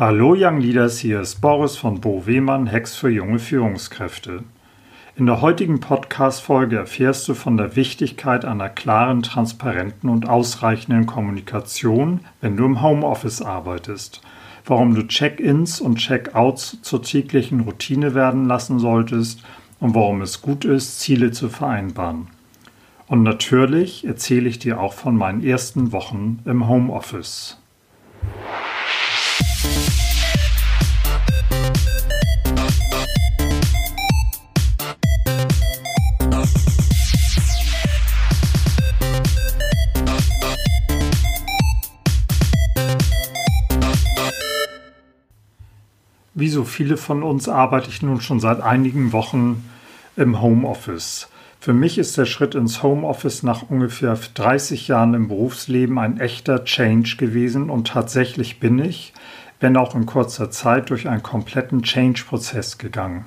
Hallo Young Leaders, hier ist Boris von Bo Wehmann, Hex für junge Führungskräfte. In der heutigen Podcast-Folge erfährst du von der Wichtigkeit einer klaren, transparenten und ausreichenden Kommunikation, wenn du im Homeoffice arbeitest, warum du Check-ins und Check-outs zur täglichen Routine werden lassen solltest und warum es gut ist, Ziele zu vereinbaren. Und natürlich erzähle ich dir auch von meinen ersten Wochen im Homeoffice. Wie so viele von uns arbeite ich nun schon seit einigen Wochen im Homeoffice. Für mich ist der Schritt ins Homeoffice nach ungefähr 30 Jahren im Berufsleben ein echter Change gewesen und tatsächlich bin ich, wenn auch in kurzer Zeit, durch einen kompletten Change-Prozess gegangen.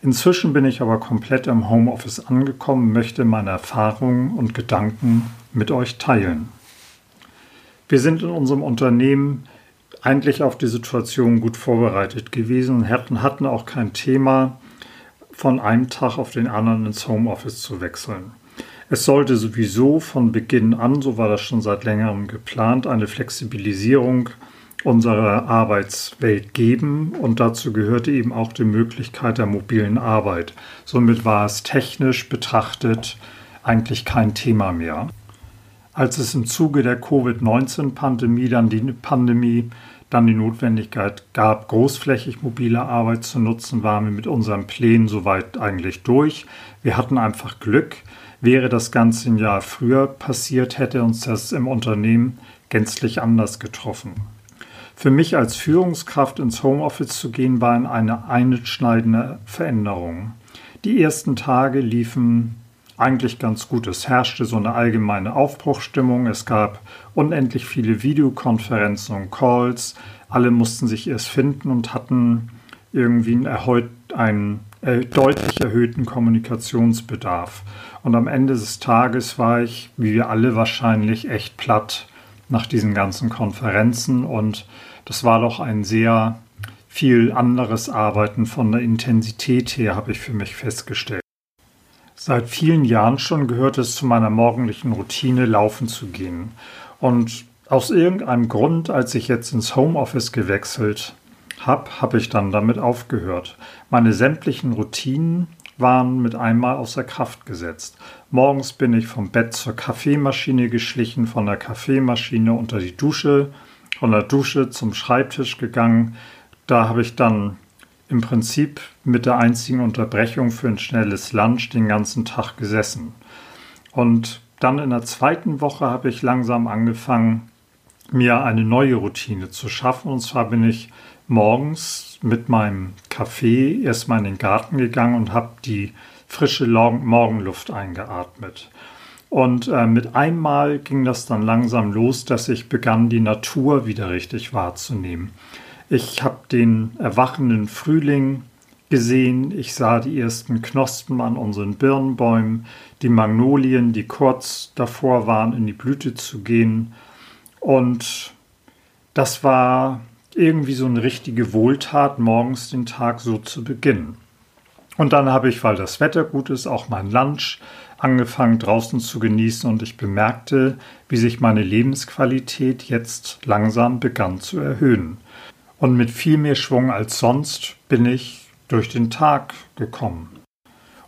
Inzwischen bin ich aber komplett im Homeoffice angekommen, möchte meine Erfahrungen und Gedanken mit euch teilen. Wir sind in unserem Unternehmen eigentlich auf die Situation gut vorbereitet gewesen und hatten, hatten auch kein Thema, von einem Tag auf den anderen ins Homeoffice zu wechseln. Es sollte sowieso von Beginn an, so war das schon seit längerem geplant, eine Flexibilisierung unserer Arbeitswelt geben und dazu gehörte eben auch die Möglichkeit der mobilen Arbeit. Somit war es technisch betrachtet eigentlich kein Thema mehr. Als es im Zuge der Covid-19-Pandemie dann die Pandemie dann die Notwendigkeit gab, großflächig mobile Arbeit zu nutzen, waren wir mit unseren Plänen soweit eigentlich durch. Wir hatten einfach Glück. Wäre das Ganze ein Jahr früher passiert, hätte uns das im Unternehmen gänzlich anders getroffen. Für mich als Führungskraft ins Homeoffice zu gehen, war eine einschneidende Veränderung. Die ersten Tage liefen eigentlich ganz gut. Es herrschte so eine allgemeine Aufbruchstimmung. Es gab unendlich viele Videokonferenzen und Calls. Alle mussten sich erst finden und hatten irgendwie einen, erheut, einen äh, deutlich erhöhten Kommunikationsbedarf. Und am Ende des Tages war ich, wie wir alle wahrscheinlich, echt platt nach diesen ganzen Konferenzen. Und das war doch ein sehr viel anderes Arbeiten von der Intensität her, habe ich für mich festgestellt. Seit vielen Jahren schon gehört es zu meiner morgendlichen Routine, laufen zu gehen. Und aus irgendeinem Grund, als ich jetzt ins Homeoffice gewechselt habe, habe ich dann damit aufgehört. Meine sämtlichen Routinen waren mit einmal außer Kraft gesetzt. Morgens bin ich vom Bett zur Kaffeemaschine geschlichen, von der Kaffeemaschine unter die Dusche, von der Dusche zum Schreibtisch gegangen. Da habe ich dann im Prinzip mit der einzigen Unterbrechung für ein schnelles Lunch den ganzen Tag gesessen. Und dann in der zweiten Woche habe ich langsam angefangen, mir eine neue Routine zu schaffen. Und zwar bin ich morgens mit meinem Kaffee erstmal in den Garten gegangen und habe die frische Morgenluft eingeatmet. Und äh, mit einmal ging das dann langsam los, dass ich begann, die Natur wieder richtig wahrzunehmen. Ich habe den erwachenden Frühling gesehen. Ich sah die ersten Knospen an unseren Birnbäumen, die Magnolien, die kurz davor waren, in die Blüte zu gehen. Und das war irgendwie so eine richtige Wohltat, morgens den Tag so zu beginnen. Und dann habe ich, weil das Wetter gut ist, auch mein Lunch angefangen draußen zu genießen und ich bemerkte, wie sich meine Lebensqualität jetzt langsam begann zu erhöhen. Und mit viel mehr Schwung als sonst bin ich durch den Tag gekommen.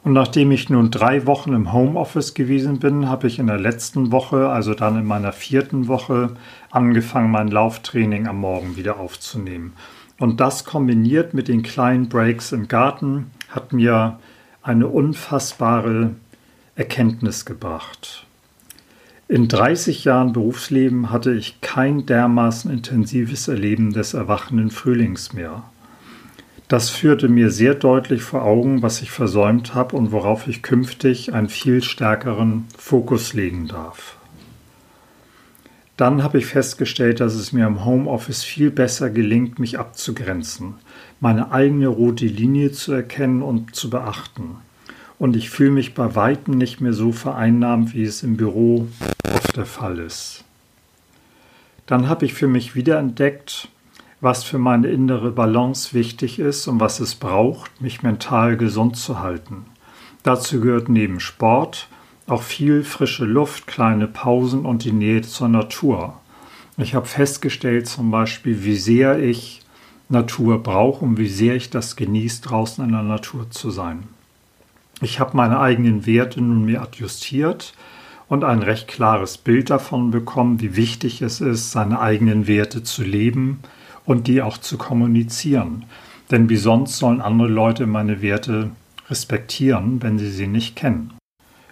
Und nachdem ich nun drei Wochen im Homeoffice gewesen bin, habe ich in der letzten Woche, also dann in meiner vierten Woche, angefangen, mein Lauftraining am Morgen wieder aufzunehmen. Und das kombiniert mit den kleinen Breaks im Garten hat mir eine unfassbare Erkenntnis gebracht. In 30 Jahren Berufsleben hatte ich kein dermaßen intensives Erleben des erwachenden Frühlings mehr. Das führte mir sehr deutlich vor Augen, was ich versäumt habe und worauf ich künftig einen viel stärkeren Fokus legen darf. Dann habe ich festgestellt, dass es mir im Homeoffice viel besser gelingt, mich abzugrenzen, meine eigene rote Linie zu erkennen und zu beachten und ich fühle mich bei weitem nicht mehr so vereinnahmt, wie es im Büro oft der Fall ist. Dann habe ich für mich wiederentdeckt, was für meine innere Balance wichtig ist und was es braucht, mich mental gesund zu halten. Dazu gehört neben Sport auch viel frische Luft, kleine Pausen und die Nähe zur Natur. Ich habe festgestellt zum Beispiel, wie sehr ich Natur brauche und wie sehr ich das genieße, draußen in der Natur zu sein. Ich habe meine eigenen Werte nun mir adjustiert und ein recht klares Bild davon bekommen, wie wichtig es ist, seine eigenen Werte zu leben und die auch zu kommunizieren. Denn wie sonst sollen andere Leute meine Werte respektieren, wenn sie sie nicht kennen.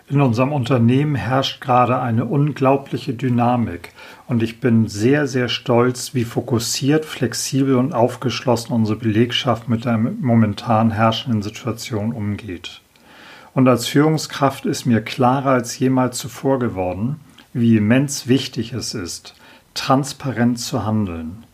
In unserem Unternehmen herrscht gerade eine unglaubliche Dynamik und ich bin sehr, sehr stolz, wie fokussiert, flexibel und aufgeschlossen unsere Belegschaft mit der momentan herrschenden Situation umgeht. Und als Führungskraft ist mir klarer als jemals zuvor geworden, wie immens wichtig es ist, transparent zu handeln.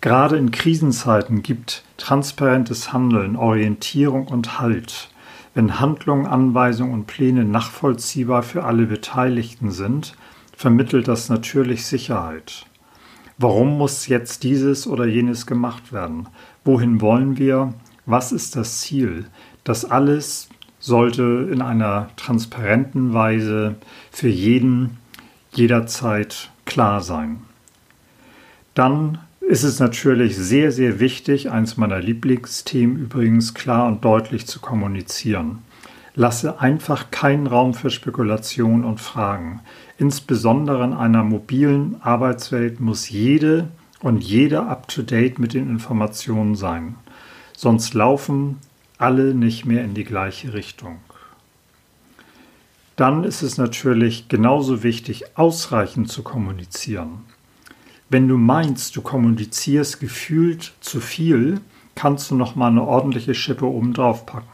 Gerade in Krisenzeiten gibt transparentes Handeln Orientierung und Halt. Wenn Handlungen, Anweisungen und Pläne nachvollziehbar für alle Beteiligten sind, vermittelt das natürlich Sicherheit. Warum muss jetzt dieses oder jenes gemacht werden? Wohin wollen wir? Was ist das Ziel? Das alles sollte in einer transparenten Weise für jeden jederzeit klar sein. Dann ist es natürlich sehr, sehr wichtig, eins meiner Lieblingsthemen übrigens klar und deutlich zu kommunizieren. Lasse einfach keinen Raum für Spekulation und Fragen. Insbesondere in einer mobilen Arbeitswelt muss jede und jeder up-to-date mit den Informationen sein. Sonst laufen alle nicht mehr in die gleiche Richtung. Dann ist es natürlich genauso wichtig, ausreichend zu kommunizieren. Wenn du meinst, du kommunizierst gefühlt zu viel, kannst du noch mal eine ordentliche Schippe oben drauf packen.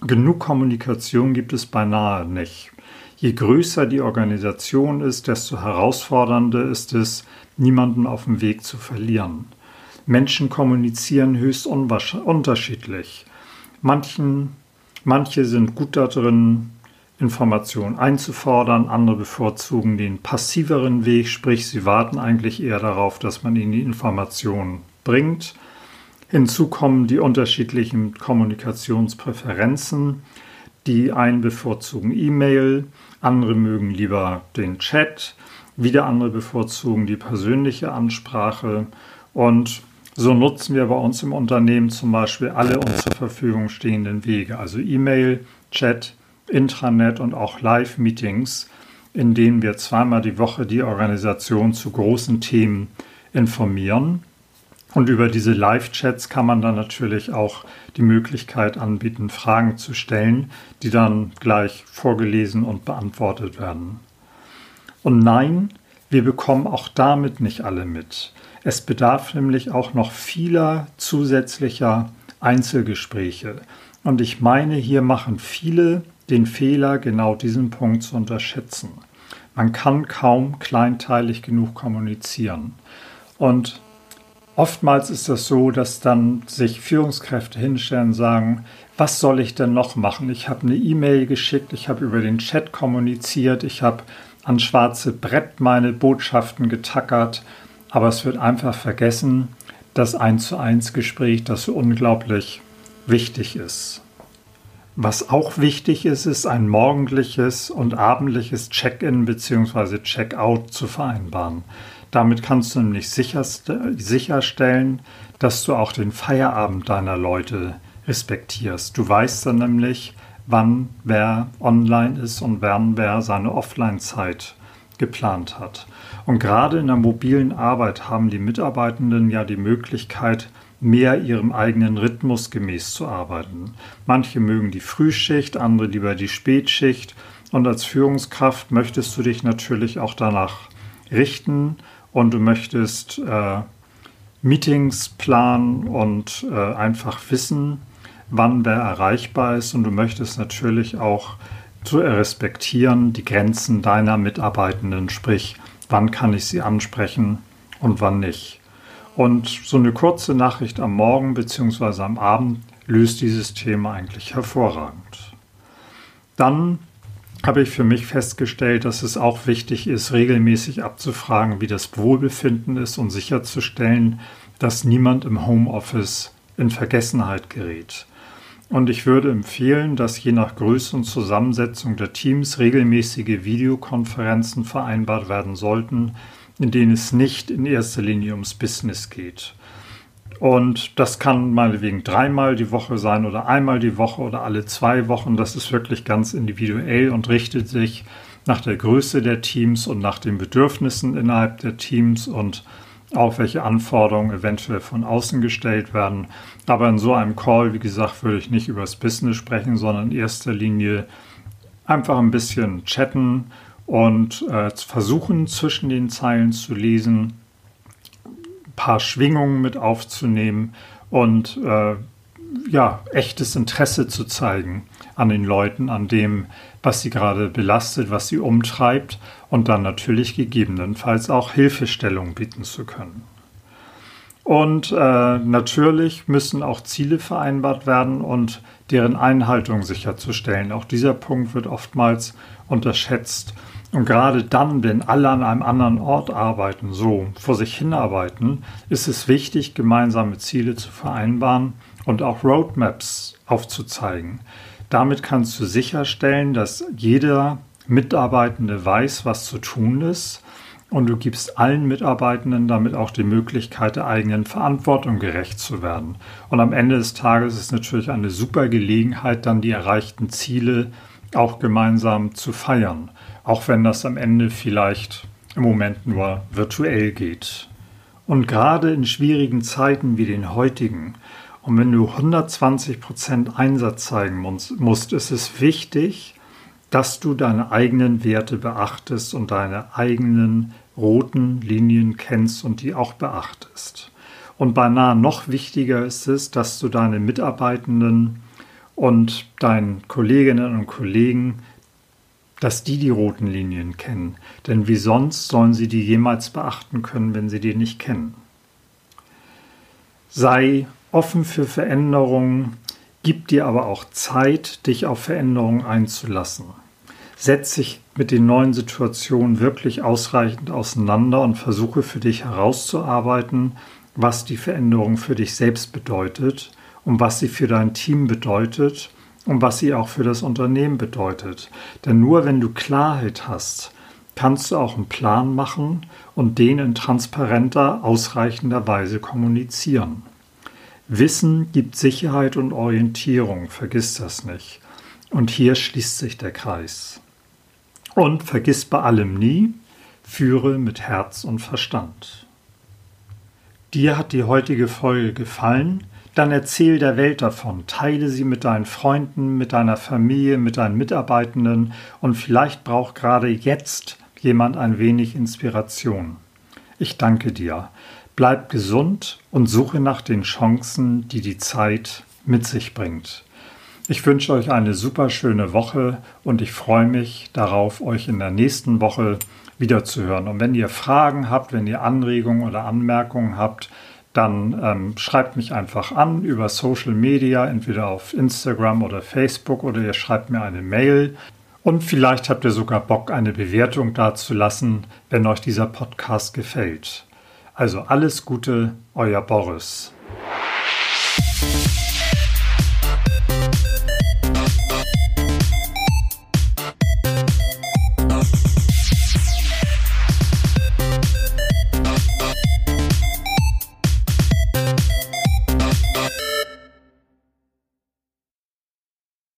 Genug Kommunikation gibt es beinahe nicht. Je größer die Organisation ist, desto herausfordernder ist es, niemanden auf dem Weg zu verlieren. Menschen kommunizieren höchst unterschiedlich. Manchen, manche sind gut darin, Informationen einzufordern. Andere bevorzugen den passiveren Weg, sprich sie warten eigentlich eher darauf, dass man ihnen die Informationen bringt. Hinzu kommen die unterschiedlichen Kommunikationspräferenzen. Die einen bevorzugen E-Mail, andere mögen lieber den Chat, wieder andere bevorzugen die persönliche Ansprache und so nutzen wir bei uns im Unternehmen zum Beispiel alle uns zur Verfügung stehenden Wege, also E-Mail, Chat, Intranet und auch Live-Meetings, in denen wir zweimal die Woche die Organisation zu großen Themen informieren. Und über diese Live-Chats kann man dann natürlich auch die Möglichkeit anbieten, Fragen zu stellen, die dann gleich vorgelesen und beantwortet werden. Und nein, wir bekommen auch damit nicht alle mit. Es bedarf nämlich auch noch vieler zusätzlicher Einzelgespräche. Und ich meine, hier machen viele den Fehler, genau diesen Punkt zu unterschätzen. Man kann kaum kleinteilig genug kommunizieren. Und oftmals ist das so, dass dann sich Führungskräfte hinstellen und sagen, was soll ich denn noch machen? Ich habe eine E-Mail geschickt, ich habe über den Chat kommuniziert, ich habe an schwarze Brett meine Botschaften getackert, aber es wird einfach vergessen, das 1 zu 1 Gespräch, das so unglaublich wichtig ist. Was auch wichtig ist, ist ein morgendliches und abendliches Check-in bzw. Check-out zu vereinbaren. Damit kannst du nämlich sicherstellen, dass du auch den Feierabend deiner Leute respektierst. Du weißt dann nämlich, wann wer online ist und wann wer seine Offline-Zeit geplant hat. Und gerade in der mobilen Arbeit haben die Mitarbeitenden ja die Möglichkeit, mehr ihrem eigenen Rhythmus gemäß zu arbeiten. Manche mögen die Frühschicht, andere lieber die Spätschicht. Und als Führungskraft möchtest du dich natürlich auch danach richten und du möchtest äh, Meetings planen und äh, einfach wissen, wann wer erreichbar ist. Und du möchtest natürlich auch zu respektieren die Grenzen deiner Mitarbeitenden, sprich, wann kann ich sie ansprechen und wann nicht. Und so eine kurze Nachricht am Morgen bzw. am Abend löst dieses Thema eigentlich hervorragend. Dann habe ich für mich festgestellt, dass es auch wichtig ist, regelmäßig abzufragen, wie das Wohlbefinden ist und sicherzustellen, dass niemand im Homeoffice in Vergessenheit gerät. Und ich würde empfehlen, dass je nach Größe und Zusammensetzung der Teams regelmäßige Videokonferenzen vereinbart werden sollten, in denen es nicht in erster Linie ums Business geht. Und das kann meinetwegen dreimal die Woche sein oder einmal die Woche oder alle zwei Wochen. Das ist wirklich ganz individuell und richtet sich nach der Größe der Teams und nach den Bedürfnissen innerhalb der Teams und auch welche Anforderungen eventuell von außen gestellt werden. Aber in so einem Call, wie gesagt, würde ich nicht über das Business sprechen, sondern in erster Linie einfach ein bisschen chatten und äh, versuchen zwischen den Zeilen zu lesen, ein paar Schwingungen mit aufzunehmen und äh, ja, echtes Interesse zu zeigen an den Leuten, an dem, was sie gerade belastet, was sie umtreibt und dann natürlich gegebenenfalls auch Hilfestellung bieten zu können. Und äh, natürlich müssen auch Ziele vereinbart werden und deren Einhaltung sicherzustellen. Auch dieser Punkt wird oftmals unterschätzt. Und gerade dann, wenn alle an einem anderen Ort arbeiten, so vor sich hinarbeiten, ist es wichtig, gemeinsame Ziele zu vereinbaren und auch Roadmaps aufzuzeigen. Damit kannst du sicherstellen, dass jeder Mitarbeitende weiß, was zu tun ist und du gibst allen Mitarbeitenden damit auch die Möglichkeit, der eigenen Verantwortung gerecht zu werden. Und am Ende des Tages ist natürlich eine super Gelegenheit, dann die erreichten Ziele auch gemeinsam zu feiern, auch wenn das am Ende vielleicht im Moment nur virtuell geht. Und gerade in schwierigen Zeiten wie den heutigen und wenn du 120% Einsatz zeigen musst, ist es wichtig, dass du deine eigenen Werte beachtest und deine eigenen roten Linien kennst und die auch beachtest. Und beinahe noch wichtiger ist es, dass du deine Mitarbeitenden und deinen Kolleginnen und Kollegen, dass die die roten Linien kennen. Denn wie sonst sollen sie die jemals beachten können, wenn sie die nicht kennen? Sei offen für Veränderungen, gib dir aber auch Zeit, dich auf Veränderungen einzulassen. Setz dich mit den neuen Situationen wirklich ausreichend auseinander und versuche für dich herauszuarbeiten, was die Veränderung für dich selbst bedeutet und was sie für dein Team bedeutet und was sie auch für das Unternehmen bedeutet. Denn nur wenn du Klarheit hast, kannst du auch einen Plan machen und den in transparenter, ausreichender Weise kommunizieren. Wissen gibt Sicherheit und Orientierung, vergiss das nicht. Und hier schließt sich der Kreis. Und vergiss bei allem nie, führe mit Herz und Verstand. Dir hat die heutige Folge gefallen? Dann erzähl der Welt davon, teile sie mit deinen Freunden, mit deiner Familie, mit deinen Mitarbeitenden und vielleicht braucht gerade jetzt jemand ein wenig Inspiration. Ich danke dir. Bleib gesund und suche nach den Chancen, die die Zeit mit sich bringt. Ich wünsche euch eine super schöne Woche und ich freue mich darauf, euch in der nächsten Woche wiederzuhören. Und wenn ihr Fragen habt, wenn ihr Anregungen oder Anmerkungen habt, dann ähm, schreibt mich einfach an über Social Media, entweder auf Instagram oder Facebook oder ihr schreibt mir eine Mail. Und vielleicht habt ihr sogar Bock, eine Bewertung dazulassen, wenn euch dieser Podcast gefällt. Also alles Gute, euer Boris.